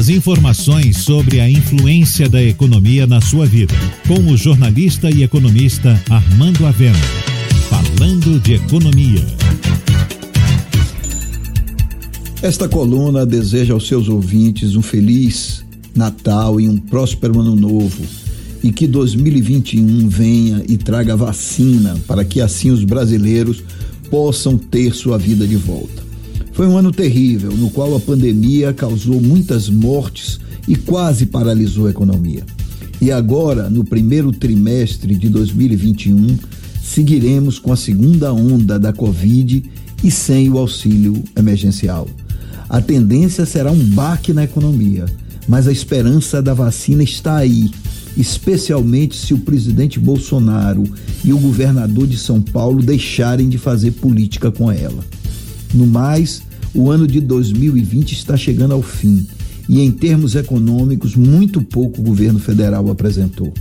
As informações sobre a influência da economia na sua vida, com o jornalista e economista Armando Avena. Falando de economia. Esta coluna deseja aos seus ouvintes um feliz Natal e um próspero ano novo. E que 2021 venha e traga vacina para que assim os brasileiros possam ter sua vida de volta. Foi um ano terrível, no qual a pandemia causou muitas mortes e quase paralisou a economia. E agora, no primeiro trimestre de 2021, seguiremos com a segunda onda da Covid e sem o auxílio emergencial. A tendência será um baque na economia, mas a esperança da vacina está aí, especialmente se o presidente Bolsonaro e o governador de São Paulo deixarem de fazer política com ela. No mais, o ano de 2020 está chegando ao fim e, em termos econômicos, muito pouco o governo federal apresentou.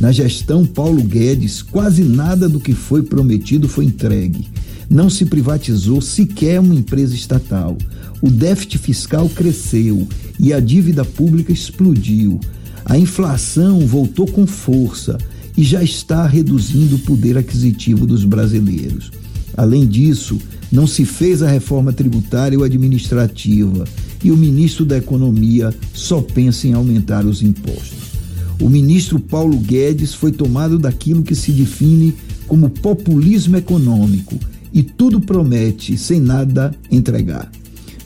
Na gestão Paulo Guedes, quase nada do que foi prometido foi entregue. Não se privatizou sequer uma empresa estatal. O déficit fiscal cresceu e a dívida pública explodiu. A inflação voltou com força e já está reduzindo o poder aquisitivo dos brasileiros. Além disso, não se fez a reforma tributária ou administrativa e o ministro da Economia só pensa em aumentar os impostos. O ministro Paulo Guedes foi tomado daquilo que se define como populismo econômico e tudo promete sem nada entregar.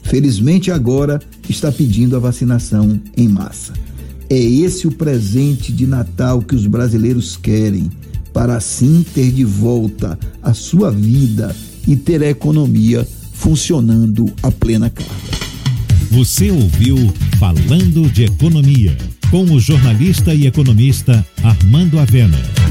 Felizmente agora está pedindo a vacinação em massa. É esse o presente de Natal que os brasileiros querem, para assim ter de volta a sua vida e ter a economia funcionando a plena carga. Você ouviu Falando de Economia, com o jornalista e economista Armando Avena.